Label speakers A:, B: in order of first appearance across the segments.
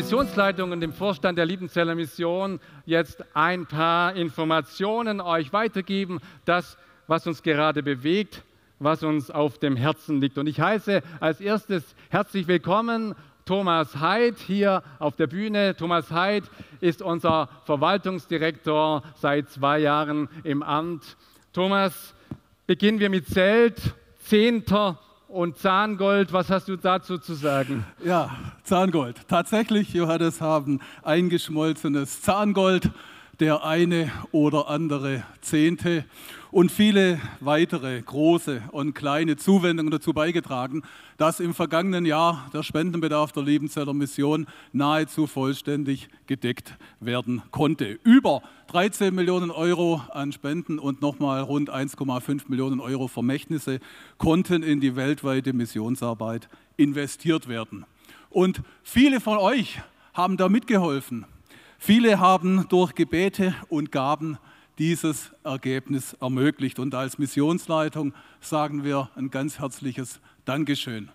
A: Missionsleitung und dem Vorstand der Liebenzeller Mission jetzt ein paar Informationen euch weitergeben, das, was uns gerade bewegt, was uns auf dem Herzen liegt. Und ich heiße als erstes herzlich willkommen Thomas Heid hier auf der Bühne. Thomas Heid ist unser Verwaltungsdirektor seit zwei Jahren im Amt. Thomas, beginnen wir mit Zelt, Zehnter und Zahngold. Was hast du dazu zu sagen?
B: Ja, Zahngold. Tatsächlich, Johannes, haben eingeschmolzenes Zahngold der eine oder andere Zehnte und viele weitere große und kleine Zuwendungen dazu beigetragen, dass im vergangenen Jahr der Spendenbedarf der Liebenzeller Mission nahezu vollständig gedeckt werden konnte. Über 13 Millionen Euro an Spenden und nochmal rund 1,5 Millionen Euro Vermächtnisse konnten in die weltweite Missionsarbeit investiert werden. Und viele von euch haben da mitgeholfen. Viele haben durch Gebete und Gaben dieses Ergebnis ermöglicht. Und als Missionsleitung sagen wir ein ganz herzliches Dankeschön.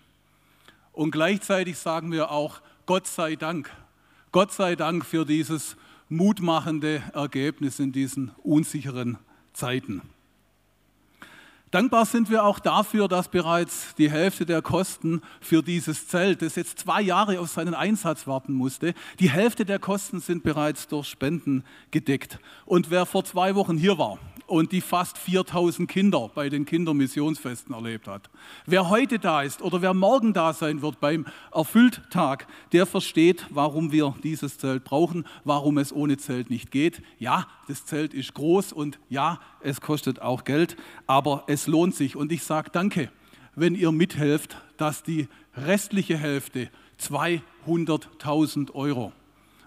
B: Und gleichzeitig sagen wir auch Gott sei Dank. Gott sei Dank für dieses mutmachende Ergebnis in diesen unsicheren Zeiten. Dankbar sind wir auch dafür, dass bereits die Hälfte der Kosten für dieses Zelt, das jetzt zwei Jahre auf seinen Einsatz warten musste, die Hälfte der Kosten sind bereits durch Spenden gedeckt. Und wer vor zwei Wochen hier war und die fast 4000 Kinder bei den Kindermissionsfesten erlebt hat, wer heute da ist oder wer morgen da sein wird beim Erfüllttag, der versteht, warum wir dieses Zelt brauchen, warum es ohne Zelt nicht geht. Ja, das Zelt ist groß und ja, es kostet auch Geld, aber es lohnt sich. Und ich sage danke, wenn ihr mithelft, dass die restliche Hälfte 200.000 Euro,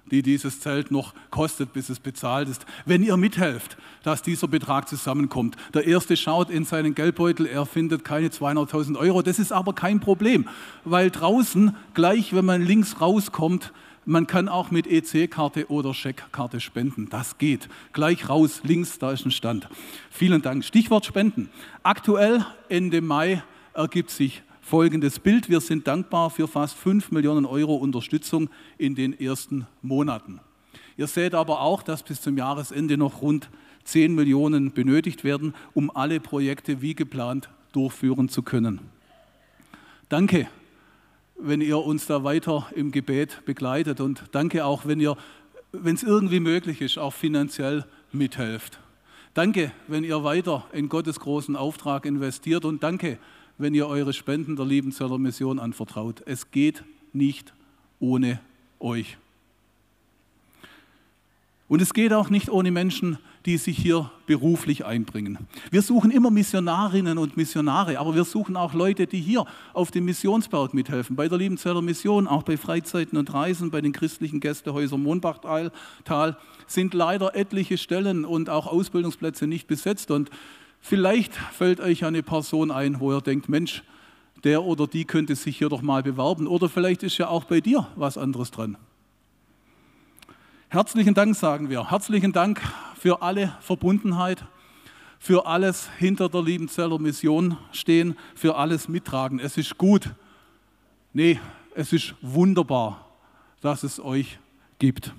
B: die dieses Zelt noch kostet, bis es bezahlt ist, wenn ihr mithelft, dass dieser Betrag zusammenkommt. Der Erste schaut in seinen Geldbeutel, er findet keine 200.000 Euro. Das ist aber kein Problem, weil draußen, gleich wenn man links rauskommt, man kann auch mit EC-Karte oder Scheckkarte spenden. Das geht. Gleich raus, links, da ist ein Stand. Vielen Dank. Stichwort Spenden. Aktuell, Ende Mai, ergibt sich folgendes Bild. Wir sind dankbar für fast 5 Millionen Euro Unterstützung in den ersten Monaten. Ihr seht aber auch, dass bis zum Jahresende noch rund 10 Millionen benötigt werden, um alle Projekte wie geplant durchführen zu können. Danke wenn ihr uns da weiter im Gebet begleitet. Und danke auch, wenn ihr, wenn es irgendwie möglich ist, auch finanziell mithelft. Danke, wenn ihr weiter in Gottes großen Auftrag investiert. Und danke, wenn ihr eure Spenden der Liebenzeller Mission anvertraut. Es geht nicht ohne euch. Und es geht auch nicht ohne Menschen, die sich hier beruflich einbringen. Wir suchen immer Missionarinnen und Missionare, aber wir suchen auch Leute, die hier auf dem Missionsberg mithelfen, bei der Liebenzeller Mission, auch bei Freizeiten und Reisen, bei den christlichen Gästehäusern Monbachtal sind leider etliche Stellen und auch Ausbildungsplätze nicht besetzt. Und vielleicht fällt euch eine Person ein, wo ihr denkt, Mensch, der oder die könnte sich hier doch mal bewerben. Oder vielleicht ist ja auch bei dir was anderes dran. Herzlichen Dank, sagen wir. Herzlichen Dank für alle Verbundenheit, für alles hinter der Liebenzeller Mission stehen, für alles mittragen. Es ist gut. Nee, es ist wunderbar, dass es euch gibt.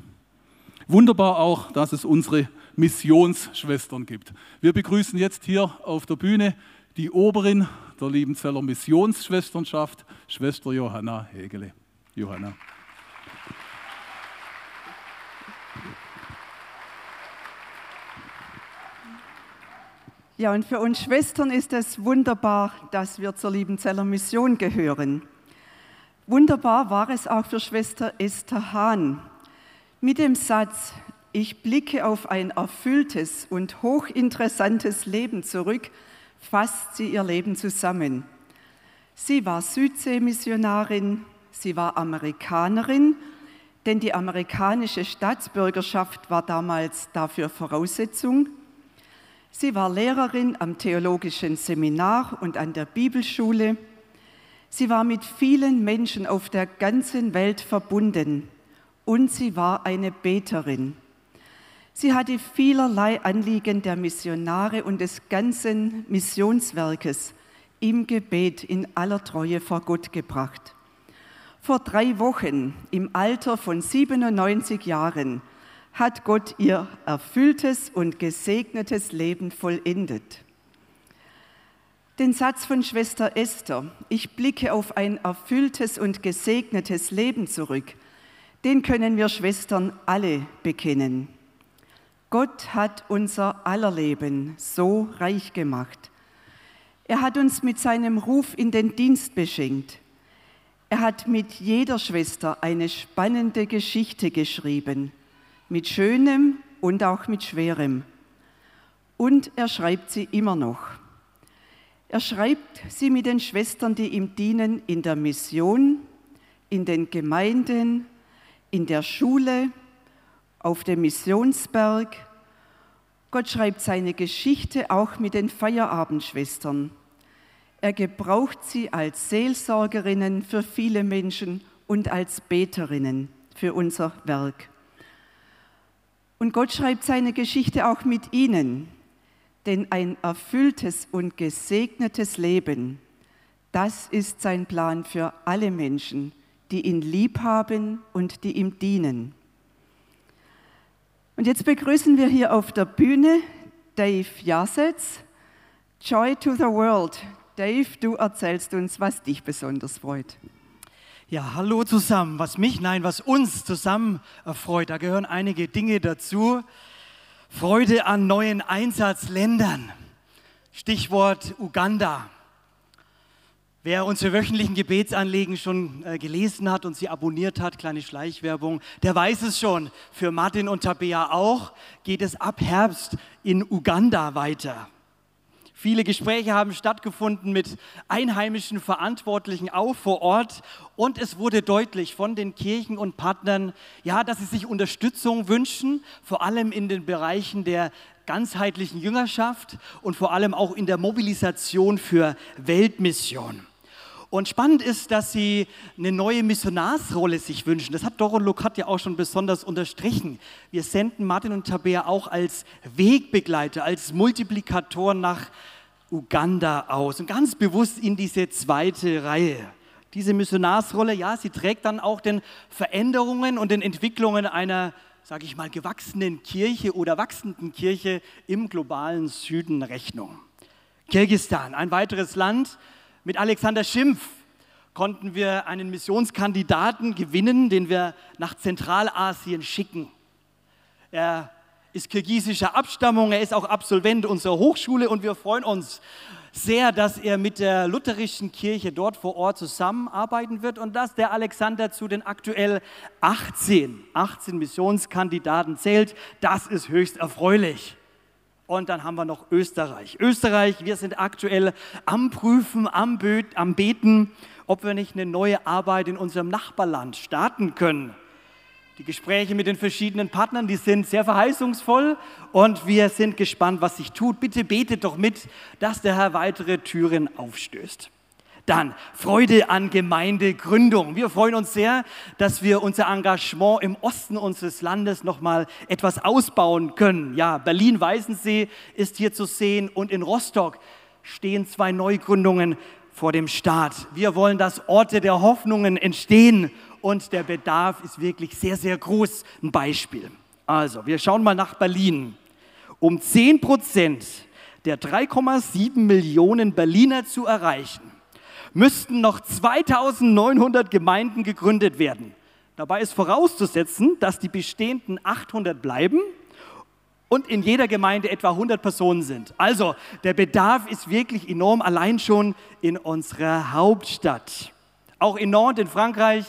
B: Wunderbar auch, dass es unsere Missionsschwestern gibt. Wir begrüßen jetzt hier auf der Bühne die Oberin der Liebenzeller Missionsschwesternschaft, Schwester Johanna Hegele. Johanna.
C: Ja, und für uns Schwestern ist es wunderbar, dass wir zur Liebenzeller Mission gehören. Wunderbar war es auch für Schwester Esther Hahn. Mit dem Satz, ich blicke auf ein erfülltes und hochinteressantes Leben zurück, fasst sie ihr Leben zusammen. Sie war Südseemissionarin, sie war Amerikanerin, denn die amerikanische Staatsbürgerschaft war damals dafür Voraussetzung. Sie war Lehrerin am theologischen Seminar und an der Bibelschule. Sie war mit vielen Menschen auf der ganzen Welt verbunden und sie war eine Beterin. Sie hatte vielerlei Anliegen der Missionare und des ganzen Missionswerkes im Gebet in aller Treue vor Gott gebracht. Vor drei Wochen, im Alter von 97 Jahren, hat Gott ihr erfülltes und gesegnetes Leben vollendet. Den Satz von Schwester Esther, ich blicke auf ein erfülltes und gesegnetes Leben zurück, den können wir Schwestern alle bekennen. Gott hat unser aller Leben so reich gemacht. Er hat uns mit seinem Ruf in den Dienst beschenkt. Er hat mit jeder Schwester eine spannende Geschichte geschrieben, mit Schönem und auch mit Schwerem. Und er schreibt sie immer noch. Er schreibt sie mit den Schwestern, die ihm dienen in der Mission, in den Gemeinden, in der Schule, auf dem Missionsberg. Gott schreibt seine Geschichte auch mit den Feierabendschwestern. Er gebraucht sie als Seelsorgerinnen für viele Menschen und als Beterinnen für unser Werk. Und Gott schreibt seine Geschichte auch mit ihnen, denn ein erfülltes und gesegnetes Leben, das ist sein Plan für alle Menschen, die ihn lieb haben und die ihm dienen. Und jetzt begrüßen wir hier auf der Bühne Dave Jasetz, Joy to the World. Dave, du erzählst uns, was dich besonders freut.
D: Ja, hallo zusammen. Was mich, nein, was uns zusammen erfreut, da gehören einige Dinge dazu. Freude an neuen Einsatzländern. Stichwort Uganda. Wer unsere wöchentlichen Gebetsanliegen schon äh, gelesen hat und sie abonniert hat, kleine Schleichwerbung, der weiß es schon. Für Martin und Tabea auch geht es ab Herbst in Uganda weiter. Viele Gespräche haben stattgefunden mit einheimischen Verantwortlichen auch vor Ort und es wurde deutlich von den Kirchen und Partnern, ja, dass sie sich Unterstützung wünschen, vor allem in den Bereichen der ganzheitlichen Jüngerschaft und vor allem auch in der Mobilisation für Weltmission. Und spannend ist, dass sie eine neue Missionarsrolle sich wünschen. Das hat Doron Lukat ja auch schon besonders unterstrichen. Wir senden Martin und Tabea auch als Wegbegleiter, als Multiplikatoren nach Uganda aus und ganz bewusst in diese zweite Reihe. Diese Missionarsrolle, ja, sie trägt dann auch den Veränderungen und den Entwicklungen einer, sage ich mal, gewachsenen Kirche oder wachsenden Kirche im globalen Süden Rechnung. Kirgistan, ein weiteres Land, mit Alexander Schimpf konnten wir einen Missionskandidaten gewinnen, den wir nach Zentralasien schicken. Er ist kirgisischer Abstammung, er ist auch Absolvent unserer Hochschule und wir freuen uns sehr, dass er mit der lutherischen Kirche dort vor Ort zusammenarbeiten wird und dass der Alexander zu den aktuell 18, 18 Missionskandidaten zählt. Das ist höchst erfreulich. Und dann haben wir noch Österreich. Österreich, wir sind aktuell am Prüfen, am, am Beten, ob wir nicht eine neue Arbeit in unserem Nachbarland starten können. Die Gespräche mit den verschiedenen Partnern, die sind sehr verheißungsvoll und wir sind gespannt, was sich tut. Bitte betet doch mit, dass der Herr weitere Türen aufstößt. Dann Freude an Gemeindegründung. Wir freuen uns sehr, dass wir unser Engagement im Osten unseres Landes noch mal etwas ausbauen können. Ja, Berlin-Weißensee ist hier zu sehen und in Rostock stehen zwei Neugründungen vor dem Start. Wir wollen, dass Orte der Hoffnungen entstehen und der Bedarf ist wirklich sehr, sehr groß. Ein Beispiel. Also, wir schauen mal nach Berlin. Um 10 Prozent der 3,7 Millionen Berliner zu erreichen, müssten noch 2900 Gemeinden gegründet werden. Dabei ist vorauszusetzen, dass die bestehenden 800 bleiben und in jeder Gemeinde etwa 100 Personen sind. Also der Bedarf ist wirklich enorm, allein schon in unserer Hauptstadt. Auch in Nord, in Frankreich,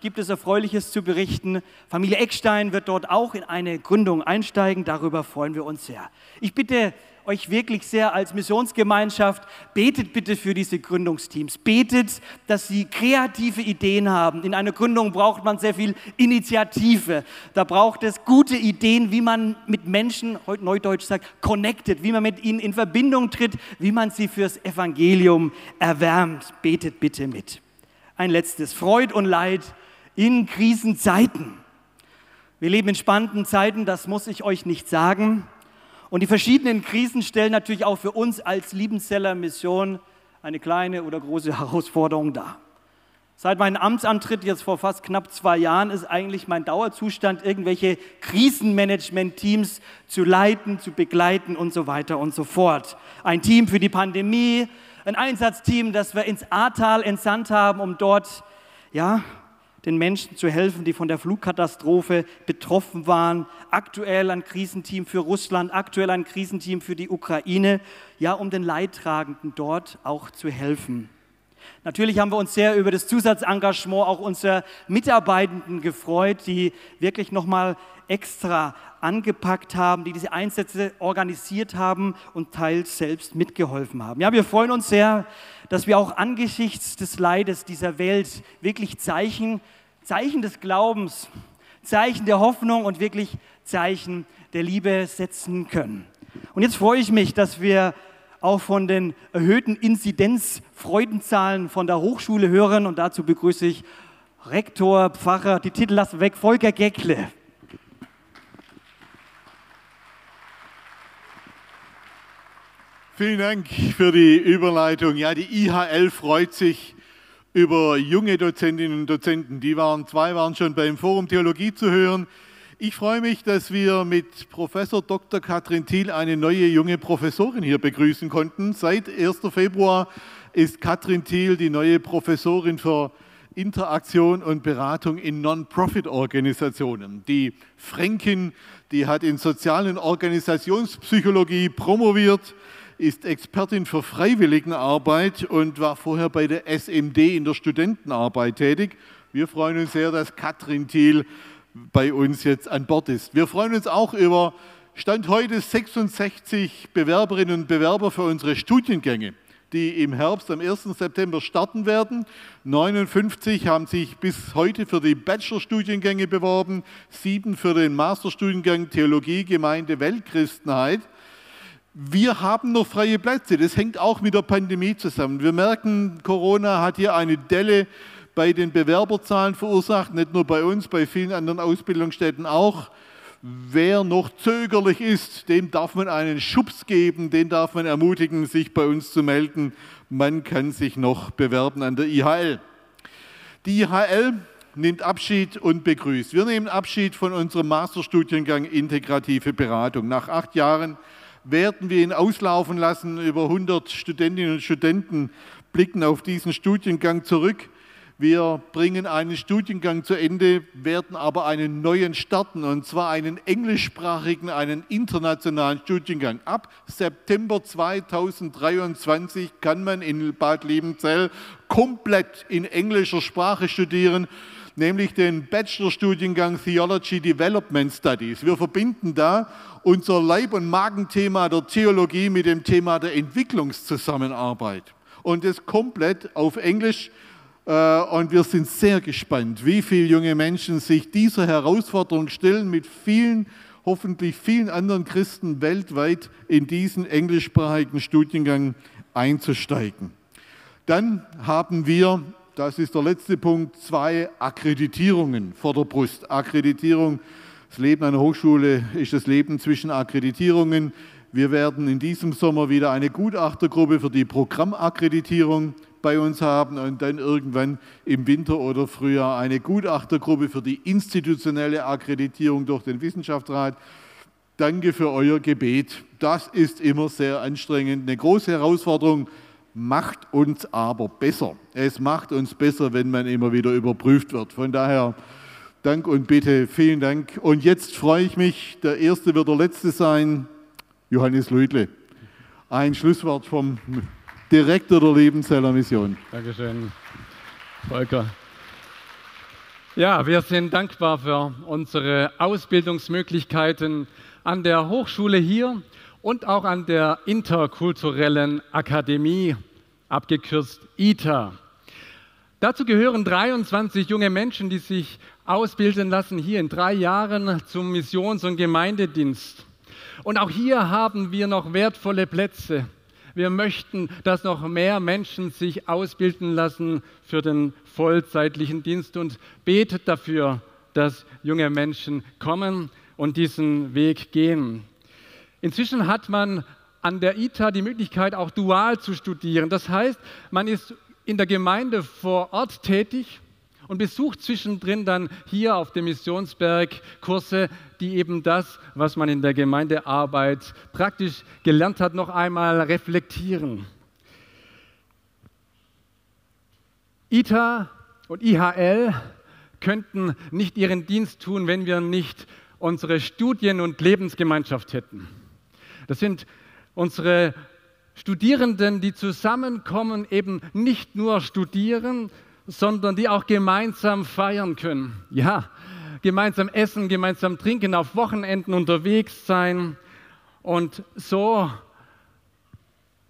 D: gibt es Erfreuliches zu berichten. Familie Eckstein wird dort auch in eine Gründung einsteigen. Darüber freuen wir uns sehr. Ich bitte euch wirklich sehr als Missionsgemeinschaft, betet bitte für diese Gründungsteams. Betet, dass sie kreative Ideen haben. In einer Gründung braucht man sehr viel Initiative. Da braucht es gute Ideen, wie man mit Menschen, heute Neudeutsch sagt, connected, wie man mit ihnen in Verbindung tritt, wie man sie fürs Evangelium erwärmt. Betet bitte mit. Ein letztes, Freud und Leid in Krisenzeiten. Wir leben in spannenden Zeiten, das muss ich euch nicht sagen. Und die verschiedenen Krisen stellen natürlich auch für uns als Liebenzeller Mission eine kleine oder große Herausforderung dar. Seit meinem Amtsantritt jetzt vor fast knapp zwei Jahren ist eigentlich mein Dauerzustand, irgendwelche Krisenmanagement-Teams zu leiten, zu begleiten und so weiter und so fort. Ein Team für die Pandemie, ein Einsatzteam, das wir ins Ahrtal entsandt haben, um dort ja, den Menschen zu helfen, die von der Flugkatastrophe betroffen waren. Aktuell ein Krisenteam für Russland, aktuell ein Krisenteam für die Ukraine, ja, um den Leidtragenden dort auch zu helfen. Natürlich haben wir uns sehr über das Zusatzengagement auch unserer Mitarbeitenden gefreut, die wirklich nochmal extra angepackt haben, die diese Einsätze organisiert haben und teils selbst mitgeholfen haben. Ja, wir freuen uns sehr, dass wir auch angesichts des Leides dieser Welt wirklich Zeichen, Zeichen des Glaubens, Zeichen der Hoffnung und wirklich Zeichen der Liebe setzen können. Und jetzt freue ich mich, dass wir auch von den erhöhten Inzidenzfreudenzahlen von der Hochschule hören. Und dazu begrüße ich Rektor, Pfarrer, die Titel lassen weg, Volker Geckle.
E: Vielen Dank für die Überleitung. Ja, die IHL freut sich über junge Dozentinnen und Dozenten. Die waren, zwei waren schon beim Forum Theologie zu hören. Ich freue mich, dass wir mit Professor Dr. Katrin Thiel eine neue junge Professorin hier begrüßen konnten. Seit 1. Februar ist Katrin Thiel die neue Professorin für Interaktion und Beratung in Non-Profit-Organisationen. Die Fränkin, die hat in sozialen Organisationspsychologie promoviert, ist Expertin für Freiwilligenarbeit und war vorher bei der SMD in der Studentenarbeit tätig. Wir freuen uns sehr, dass Katrin Thiel bei uns jetzt an Bord ist. Wir freuen uns auch über Stand heute 66 Bewerberinnen und Bewerber für unsere Studiengänge, die im Herbst am 1. September starten werden. 59 haben sich bis heute für die Bachelorstudiengänge beworben, sieben für den Masterstudiengang Theologie, Gemeinde, Weltchristenheit. Wir haben noch freie Plätze. Das hängt auch mit der Pandemie zusammen. Wir merken, Corona hat hier eine Delle bei den Bewerberzahlen verursacht, nicht nur bei uns, bei vielen anderen Ausbildungsstätten auch. Wer noch zögerlich ist, dem darf man einen Schubs geben, den darf man ermutigen, sich bei uns zu melden. Man kann sich noch bewerben an der IHL. Die IHL nimmt Abschied und begrüßt. Wir nehmen Abschied von unserem Masterstudiengang Integrative Beratung. Nach acht Jahren werden wir ihn auslaufen lassen. Über 100 Studentinnen und Studenten blicken auf diesen Studiengang zurück. Wir bringen einen Studiengang zu Ende, werden aber einen neuen starten, und zwar einen englischsprachigen, einen internationalen Studiengang. Ab September 2023 kann man in Bad Liebenzell komplett in englischer Sprache studieren nämlich den Bachelorstudiengang Theology Development Studies. Wir verbinden da unser Leib- und Magenthema der Theologie mit dem Thema der Entwicklungszusammenarbeit. Und das komplett auf Englisch und wir sind sehr gespannt, wie viele junge Menschen sich dieser Herausforderung stellen, mit vielen, hoffentlich vielen anderen Christen weltweit in diesen englischsprachigen Studiengang einzusteigen. Dann haben wir, das ist der letzte Punkt, zwei Akkreditierungen vor der Brust. Akkreditierung, das Leben einer Hochschule ist das Leben zwischen Akkreditierungen. Wir werden in diesem Sommer wieder eine Gutachtergruppe für die Programmakkreditierung bei uns haben und dann irgendwann im Winter oder Frühjahr eine Gutachtergruppe für die institutionelle Akkreditierung durch den Wissenschaftsrat. Danke für euer Gebet. Das ist immer sehr anstrengend. Eine große Herausforderung macht uns aber besser. Es macht uns besser, wenn man immer wieder überprüft wird. Von daher Dank und bitte, vielen Dank. Und jetzt freue ich mich, der Erste wird der Letzte sein, Johannes Luidle. Ein Schlusswort vom Direktor der Lebenzeller Mission.
A: Dankeschön, Volker. Ja, wir sind dankbar für unsere Ausbildungsmöglichkeiten an der Hochschule hier und auch an der Interkulturellen Akademie, abgekürzt ITA. Dazu gehören 23 junge Menschen, die sich ausbilden lassen, hier in drei Jahren zum Missions- und Gemeindedienst. Und auch hier haben wir noch wertvolle Plätze. Wir möchten, dass noch mehr Menschen sich ausbilden lassen für den vollzeitlichen Dienst und betet dafür, dass junge Menschen kommen und diesen Weg gehen. Inzwischen hat man an der ITA die Möglichkeit, auch dual zu studieren. Das heißt, man ist in der Gemeinde vor Ort tätig und besucht zwischendrin dann hier auf dem Missionsberg Kurse, die eben das, was man in der Gemeindearbeit praktisch gelernt hat, noch einmal reflektieren. ITA und IHL könnten nicht ihren Dienst tun, wenn wir nicht unsere Studien- und Lebensgemeinschaft hätten. Das sind unsere Studierenden, die zusammenkommen, eben nicht nur studieren, sondern die auch gemeinsam feiern können. Ja, gemeinsam essen, gemeinsam trinken, auf Wochenenden unterwegs sein und so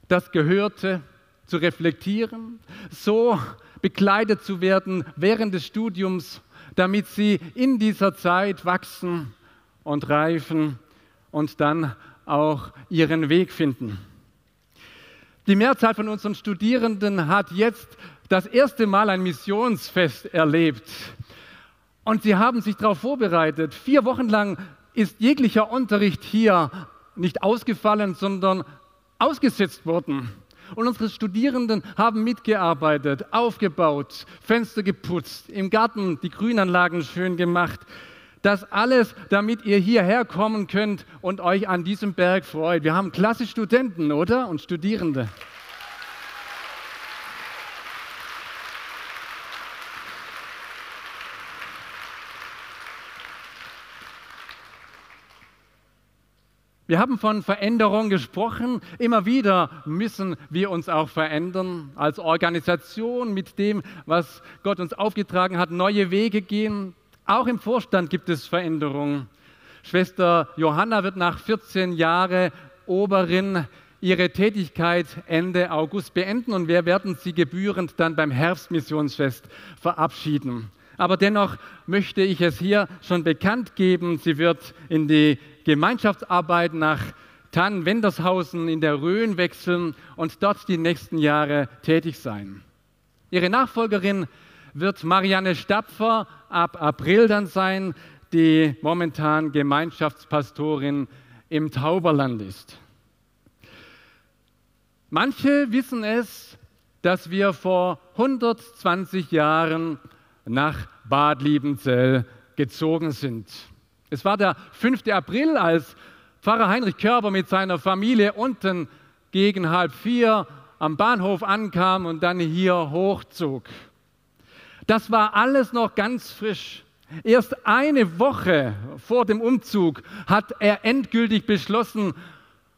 A: das Gehörte zu reflektieren, so bekleidet zu werden während des Studiums, damit sie in dieser Zeit wachsen und reifen und dann auch ihren Weg finden. Die Mehrzahl von unseren Studierenden hat jetzt das erste Mal ein Missionsfest erlebt. Und sie haben sich darauf vorbereitet. Vier Wochen lang ist jeglicher Unterricht hier nicht ausgefallen, sondern ausgesetzt worden. Und unsere Studierenden haben mitgearbeitet, aufgebaut, Fenster geputzt, im Garten die Grünanlagen schön gemacht. Das alles, damit ihr hierher kommen könnt und euch an diesem Berg freut. Wir haben klasse Studenten, oder? Und Studierende. Wir haben von Veränderung gesprochen. Immer wieder müssen wir uns auch verändern als Organisation mit dem, was Gott uns aufgetragen hat, neue Wege gehen. Auch im Vorstand gibt es Veränderungen. Schwester Johanna wird nach 14 Jahren Oberin ihre Tätigkeit Ende August beenden und wir werden sie gebührend dann beim Herbstmissionsfest verabschieden. Aber dennoch möchte ich es hier schon bekannt geben, sie wird in die Gemeinschaftsarbeit nach Tannenwendershausen in der Rhön wechseln und dort die nächsten Jahre tätig sein. Ihre Nachfolgerin wird Marianne Stapfer ab April dann sein, die momentan Gemeinschaftspastorin im Tauberland ist. Manche wissen es, dass wir vor 120 Jahren nach Bad Liebenzell gezogen sind. Es war der 5. April, als Pfarrer Heinrich Körber mit seiner Familie unten gegen halb vier am Bahnhof ankam und dann hier hochzog. Das war alles noch ganz frisch. Erst eine Woche vor dem Umzug hat er endgültig beschlossen,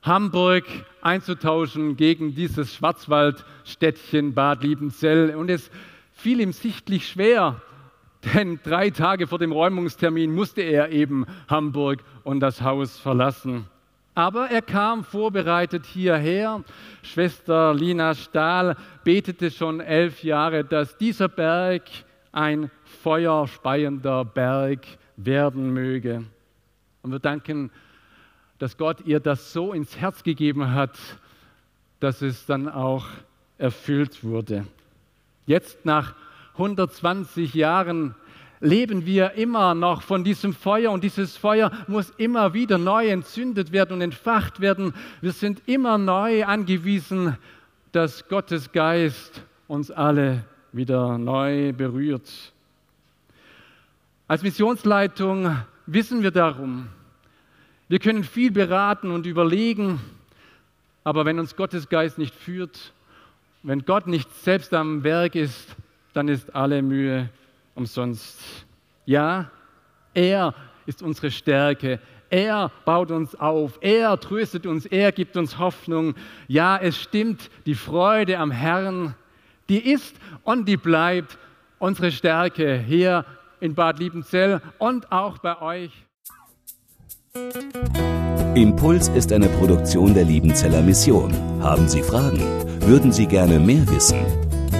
A: Hamburg einzutauschen gegen dieses Schwarzwaldstädtchen Bad Liebenzell. Und es fiel ihm sichtlich schwer, denn drei Tage vor dem Räumungstermin musste er eben Hamburg und das Haus verlassen. Aber er kam vorbereitet hierher. Schwester Lina Stahl betete schon elf Jahre, dass dieser Berg ein feuerspeiender Berg werden möge. Und wir danken, dass Gott ihr das so ins Herz gegeben hat, dass es dann auch erfüllt wurde. Jetzt nach 120 Jahren leben wir immer noch von diesem Feuer und dieses Feuer muss immer wieder neu entzündet werden und entfacht werden. Wir sind immer neu angewiesen, dass Gottes Geist uns alle wieder neu berührt. Als Missionsleitung wissen wir darum. Wir können viel beraten und überlegen, aber wenn uns Gottes Geist nicht führt, wenn Gott nicht selbst am Werk ist, dann ist alle Mühe umsonst. Ja, er ist unsere Stärke. Er baut uns auf. Er tröstet uns. Er gibt uns Hoffnung. Ja, es stimmt, die Freude am Herrn, die ist und die bleibt unsere Stärke hier in Bad Liebenzell und auch bei euch.
F: Impuls ist eine Produktion der Liebenzeller Mission. Haben Sie Fragen? Würden Sie gerne mehr wissen?